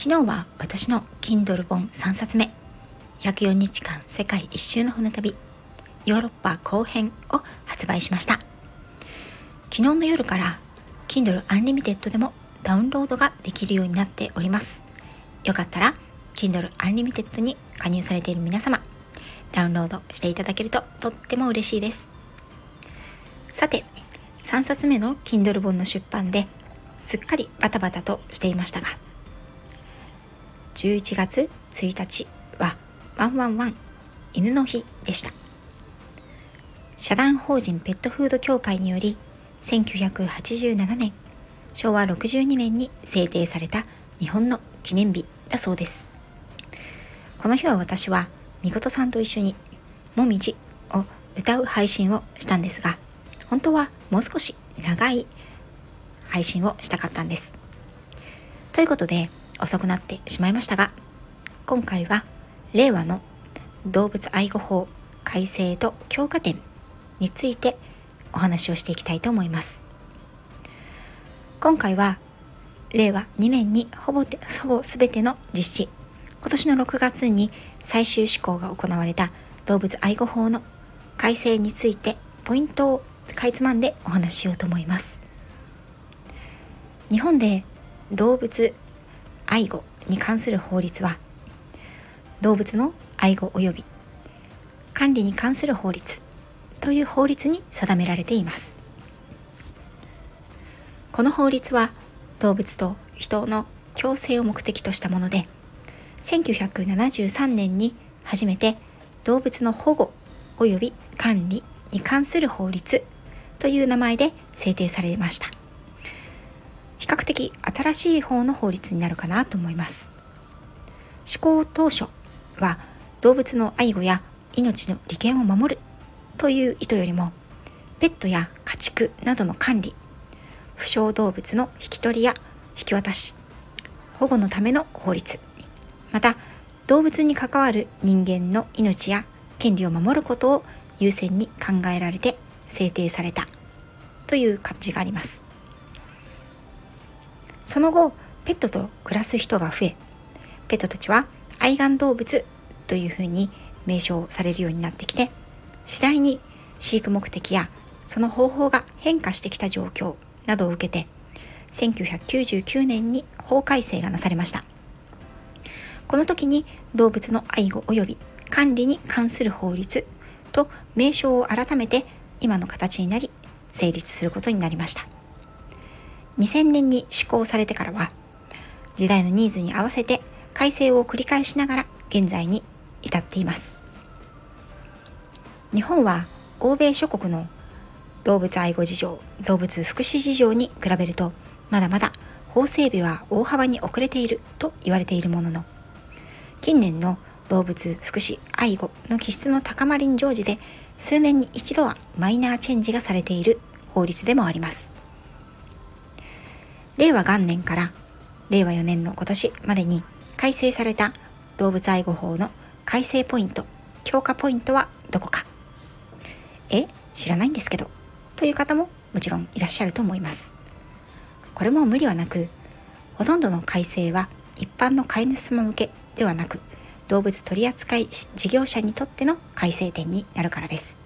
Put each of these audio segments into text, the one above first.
昨日は私の Kindle 本3冊目。104日間世界一周の船旅。ヨーロッパ後編を発売しました。昨日の夜から Kindle Unlimited でもダウンロードができるようになっております。よかったら Kindle Unlimited に加入されている皆様ダウンロードしていただけるととっても嬉しいです。さて3冊目の Kindle 本の出版ですっかりバタバタとしていましたが11月1日はワンワンワン犬の日でした社団法人ペットフード協会により1987年昭和62年に制定された日本の記念日だそうですこの日は私はみことさんと一緒に「もみじ」を歌う配信をしたんですが本当はもう少し長い配信をしたかったんです。ということで遅くなってしまいましたが今回は令和の動物愛護法改正と強化点についてお話をしていきたいと思います。今回は令和2年にほぼほぼ全ての実施今年の6月に最終施行が行われた動物愛護法の改正についてポイントをかいつまんでお話ししようと思います日本で動物愛護に関する法律は動物の愛護及び管理に関する法律という法律に定められています。この法律は動物と人の共生を目的としたもので1973年に初めて動物の保護及び管理に関する法律という名前で制定されました。比較的新しい方の法律になるかなと思います。施行当初は動物の愛護や命の利権を守るという意図よりもペットや家畜などの管理負傷動物の引き取りや引き渡し保護のための法律また動物に関わる人間の命や権利を守ることを優先に考えられて制定されたという感じがあります。その後ペットと暮らす人が増えペットたちは愛玩動物というふうに名称されるようになってきて次第に飼育目的やその方法が変化してきた状況などを受けて1999年に法改正がなされました。この時に動物の愛護及び管理に関する法律と名称を改めて今の形になり成立することになりました。2000年に施行されてからは時代のニーズに合わせて改正を繰り返しながら現在に至っています日本は欧米諸国の動物愛護事情動物福祉事情に比べるとまだまだ法整備は大幅に遅れていると言われているものの近年の動物福祉愛護の気質の高まりに乗じて数年に一度はマイナーチェンジがされている法律でもあります。令和元年から令和4年の今年までに改正された動物愛護法の改正ポイント、強化ポイントはどこかえ知らないんですけどという方ももちろんいらっしゃると思います。これも無理はなく、ほとんどの改正は一般の飼い主様向けではなく、動物取扱事業者にとっての改正点になるからです。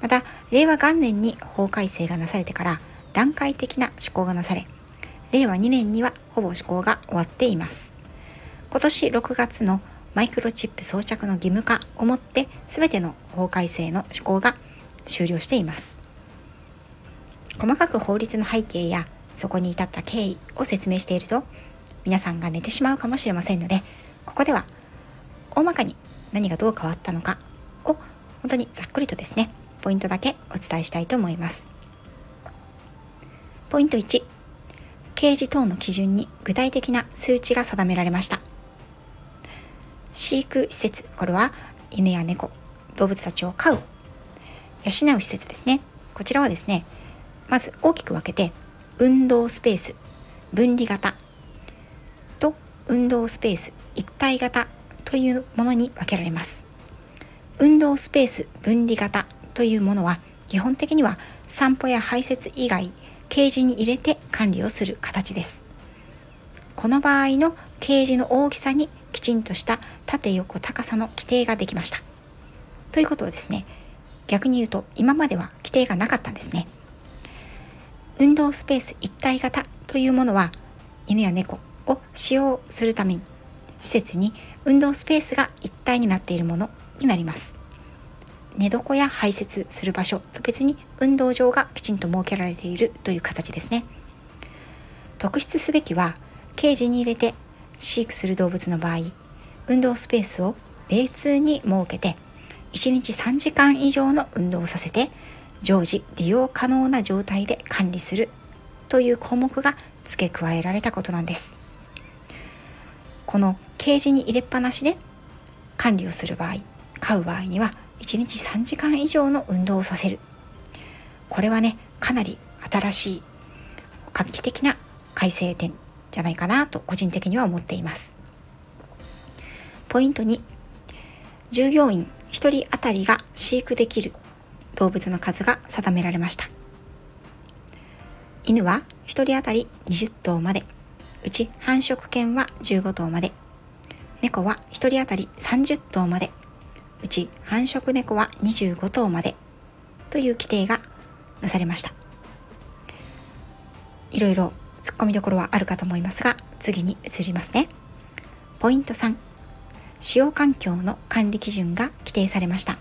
また、令和元年に法改正がなされてから段階的な施行がなされ、令和2年にはほぼ施行が終わっています。今年6月のマイクロチップ装着の義務化をもって全ての法改正の施行が終了しています。細かく法律の背景やそこに至った経緯を説明していると皆さんが寝てしまうかもしれませんのでここでは大まかに何がどう変わったのかを本当にざっくりとですね、ポイントだけお伝えしたいと思います。ポイント1、掲示等の基準に具体的な数値が定められました。飼育施設これは犬や猫動物たちを飼う養う施設ですね。こちらはですねまず大きく分けて運動スペース分離型と運動スペース一体型というものに分けられます。運動スペース分離型というものは基本的には散歩や排泄以外ケージに入れて管理をする形です。この場合のケージの大きさにきちんとした縦横高さの規定ができました。ということはですね逆に言うと今までは規定がなかったんですね。運動スペース一体型というものは犬や猫を使用するために施設に運動スペースが一体になっているものになります。寝床や排泄する場所と別に運動場がきちんと設けられているという形ですね。特筆すべきはケージに入れて飼育する動物の場合運動スペースを別に設けて1日3時間以上の運動をさせて常時利用可能な状態で管理するという項目が付け加えられたことなんです。このケージに入れっぱなしで管理をする場合飼う場合には1日3時間以上の運動をさせる。これはねかなり新しい画期的な改正点じゃないかなと個人的には思っています。ポイント2従業員1人当たりが飼育できる動物の数が定められました。犬は1人当たり20頭まで。うち繁殖犬は15頭まで。猫は1人当たり30頭まで。うち繁殖猫は25頭までという規定がなされました。いろいろ突っ込みどころはあるかと思いますが次に移りますね。ポイント3使用環境の管理基準が規定されました。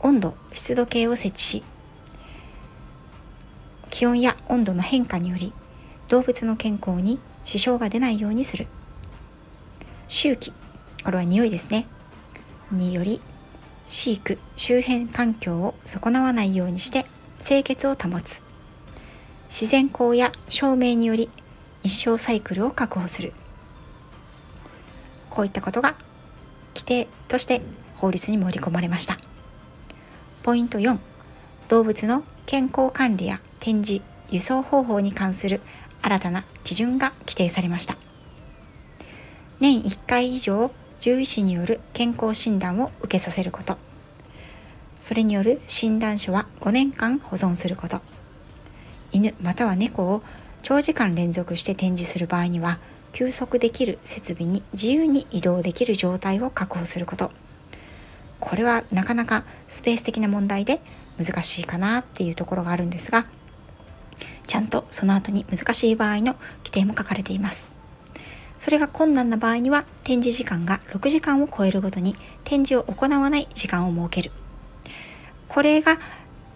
温度湿度計を設置し気温や温度の変化により動物の健康に支障が出ないようにする。周期これは匂いですね。により飼育周辺環境を損なわないようにして清潔を保つ。自然光や照明により日照サイクルを確保する。こういったことが規定として法律に盛り込まれました。ポイント4動物の健康管理や展示輸送方法に関する新たな基準が規定されました。年1回以上獣医師による健康診断を受けさせること。それによる診断書は5年間保存すること。犬または猫を長時間連続して展示する場合には休息できる設備に自由に移動できる状態を確保すること。これはなかなかスペース的な問題で難しいかなっていうところがあるんですがちゃんとその後に難しい場合の規定も書かれています。それが困難な場合には展示時間が6時間を超えるごとに展示を行わない時間を設ける。これが、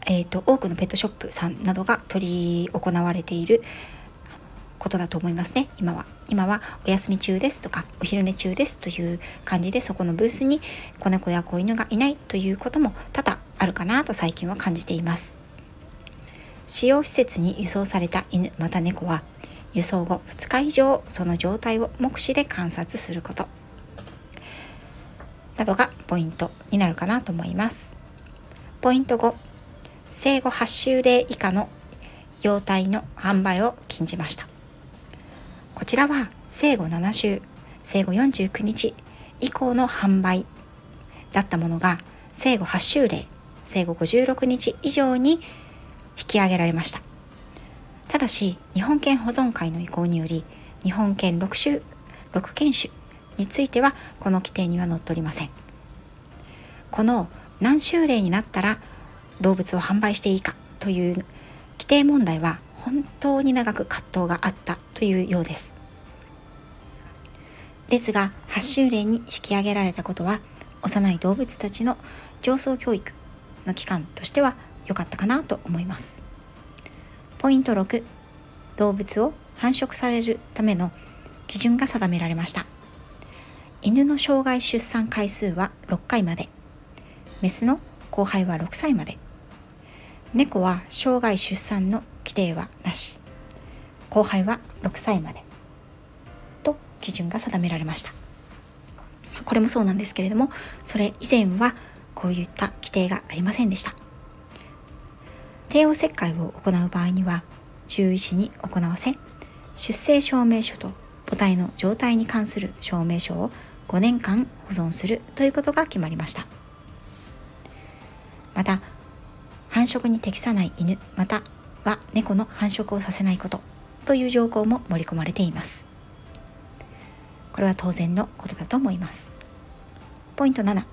えーと、多くのペットショップさんなどが取り行われていることだと思いますね。今は。今はお休み中ですとかお昼寝中ですという感じでそこのブースに子猫や子犬がいないということも多々あるかなと最近は感じています。使用施設に輸送された犬また猫は輸送後2日以上その状態を目視で観察すること。などがポイントになるかなと思います。ポイント5生後8週例以下の幼体の販売を禁じました。こちらは生後7週生後49日以降の販売だったものが生後8週例生後56日以上に引き上げられました。ただし日本犬保存会の意向により日本犬6種6犬種についてはこの規定には載っておりません。この何週例になったら動物を販売していいかという規定問題は本当に長く葛藤があったというようです。ですが8週例に引き上げられたことは幼い動物たちの上層教育の期間としては良かったかなと思います。ポイント6動物を繁殖されるための基準が定められました。犬の生涯出産回数は6回まで。メスの交配は6歳まで。猫は生涯出産の規定はなし。後輩は6歳まで。と基準が定められました。これもそうなんですけれどもそれ以前はこういった規定がありませんでした。帝王切開を行う場合には獣医師に行わせ出生証明書と母体の状態に関する証明書を5年間保存するということが決まりました。また繁殖に適さない犬または猫の繁殖をさせないことという条項も盛り込まれています。これは当然のことだと思います。ポイント7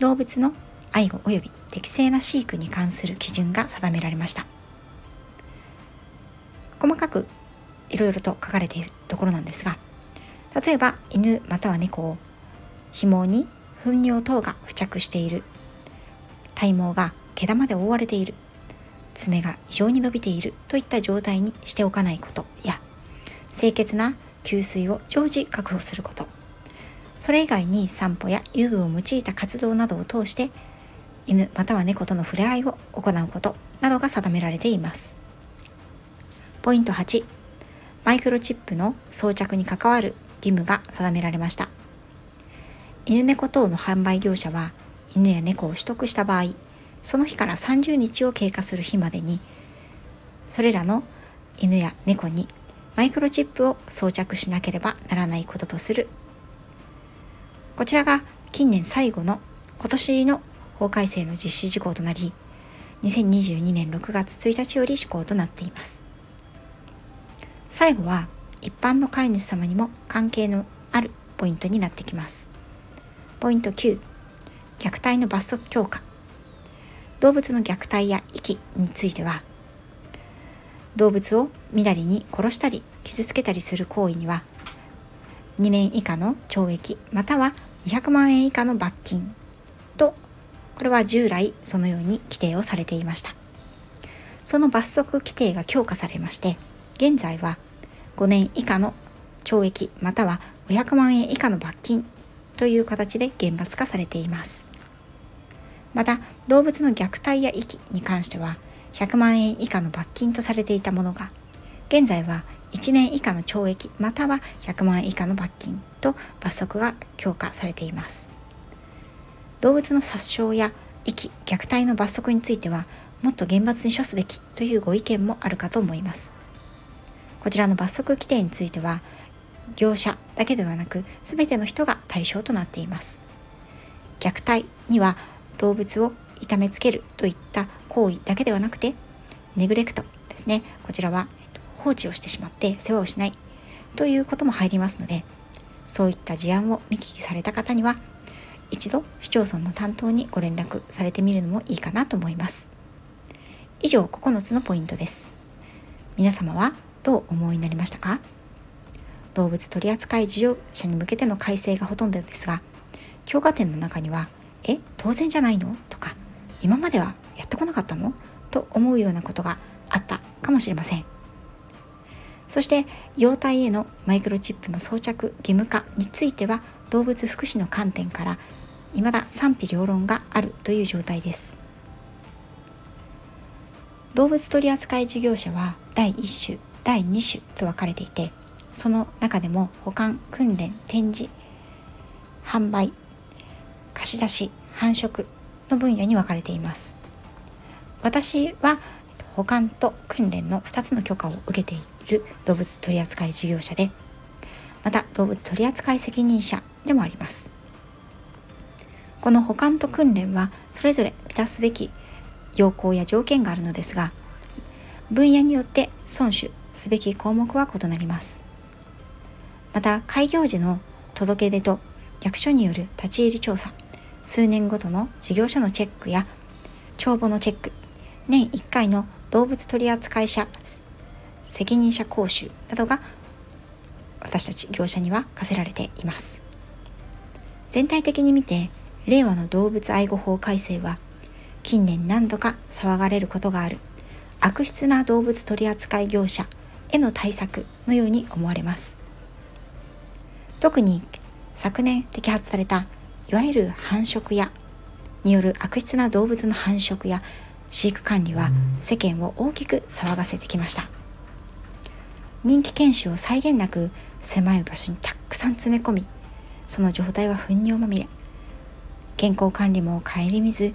動物の愛護及び適正な飼育に関する基準が定められました。細かくいろいろと書かれているところなんですが例えば犬または猫を紐に糞尿等が付着している。体毛が毛玉で覆われている。爪が異常に伸びている。といった状態にしておかないこと。や清潔な給水を常時確保すること。それ以外に散歩や遊具を用いた活動などを通して犬または猫との触れ合いを行うことなどが定められています。ポイント8マイクロチップの装着に関わる義務が定められました。犬猫等の販売業者は犬や猫を取得した場合その日から30日を経過する日までにそれらの犬や猫にマイクロチップを装着しなければならないこととする。こちらが近年最後の今年の法改正の実施事項となり2022年6月1日より施行となっています。最後は一般の飼い主様にも関係のあるポイントになってきます。ポイント9虐待の罰則強化。動物の虐待や遺棄については動物をみだりに殺したり傷つけたりする行為には2年以下の懲役または200万円以下の罰金。これは従来そのように規定をされていました。その罰則規定が強化されまして現在は5年以下の懲役または500万円以下の罰金という形で厳罰化されています。また動物の虐待や遺棄に関しては100万円以下の罰金とされていたものが現在は1年以下の懲役または100万円以下の罰金と罰則が強化されています。動物の殺傷や遺棄虐待の罰則についてはもっと厳罰に処すべきというご意見もあるかと思います。こちらの罰則規定については業者だけではなく全ての人が対象となっています。虐待には動物を痛めつけるといった行為だけではなくてネグレクトですね。こちらは放置をしてしまって世話をしないということも入りますのでそういった事案を見聞きされた方には一度市町村の担当にご連絡されてみるのもいいかなと思います以上9つのポイントです皆様はどう思いになりましたか？動物取扱事業者に向けての改正がほとんどですが評価点の中には「え当然じゃないの?」とか「今まではやってこなかったの?」と思うようなことがあったかもしれませんそして容体へのマイクロチップの装着義務化については動物福祉の観点から未だ賛否両論があるという状態です。動物取扱事業者は第1種第2種と分かれていてその中でも保管訓練展示販売貸し出し繁殖の分野に分かれています。私は保管と訓練の2つの許可を受けている動物取扱事業者でまた動物取扱責任者でもあります。この保管と訓練はそれぞれ満たすべき要項や条件があるのですが分野によって遵守すべき項目は異なります。また開業時の届け出と役所による立ち入り調査数年ごとの事業所のチェックや帳簿のチェック年1回の動物取扱者責任者講習などが私たち業者には課せられています。全体的に見て令和の動物愛護法改正は近年何度か騒がれることがある悪質な動物取扱業者への対策のように思われます。特に昨年摘発されたいわゆる繁殖やによる悪質な動物の繁殖や飼育管理は世間を大きく騒がせてきました。人気犬種を際限なく狭い場所にたくさん詰め込みその状態は糞尿まみれ。健康管理も顧みず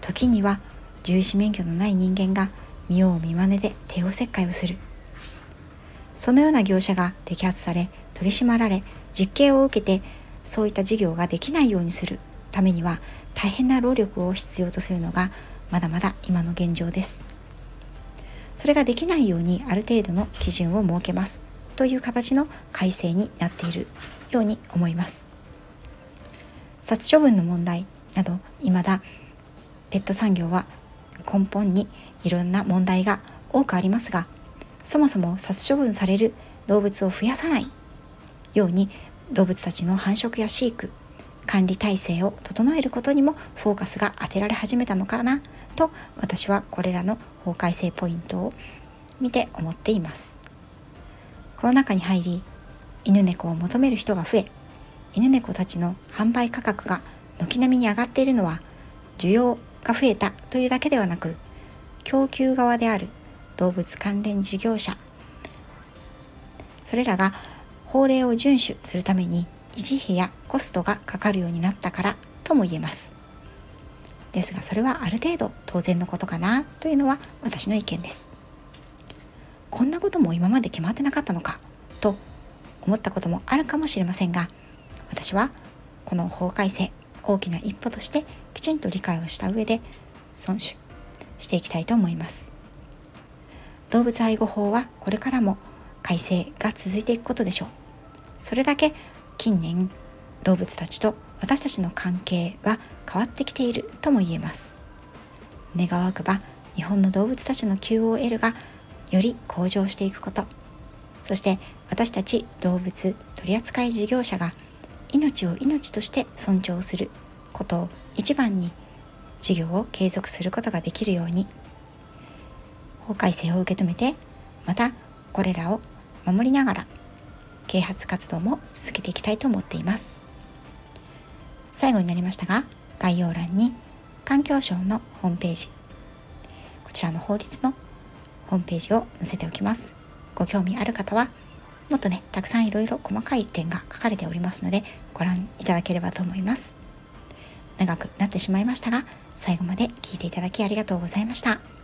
時には獣医師免許のない人間が見よう見まねで帝王切開をする。そのような業者が摘発され取り締まられ実刑を受けてそういった事業ができないようにするためには大変な労力を必要とするのがまだまだ今の現状です。それができないようにある程度の基準を設けますという形の改正になっているように思います。殺処分の問題など未だペット産業は根本にいろんな問題が多くありますがそもそも殺処分される動物を増やさないように動物たちの繁殖や飼育管理体制を整えることにもフォーカスが当てられ始めたのかなと私はこれらの法改正ポイントを見て思っています。コロナ禍に入り犬猫を求める人が増え犬猫たちの販売価格が軒並みに上がっているのは需要が増えたというだけではなく供給側である動物関連事業者それらが法令を遵守するために維持費やコストがかかるようになったからとも言えます。ですがそれはある程度当然のことかなというのは私の意見です。こんなことも今まで決まってなかったのかと思ったこともあるかもしれませんが私はこの法改正大きな一歩としてきちんと理解をした上で遵守していきたいと思います。動物愛護法はこれからも改正が続いていくことでしょう。それだけ近年動物たちと私たちの関係は変わってきているとも言えます。願わくば日本の動物たちの QOL がより向上していくこと。そして私たち動物取扱事業者が命を命として尊重することを一番に事業を継続することができるように法改正を受け止めてまたこれらを守りながら啓発活動も続けていきたいと思っています。最後になりましたが概要欄に環境省のホームページこちらの法律のホームページを載せておきます。ご興味ある方はもっとねたくさんいろいろ細かい点が書かれておりますのでご覧いただければと思います長くなってしまいましたが最後まで聞いていただきありがとうございました。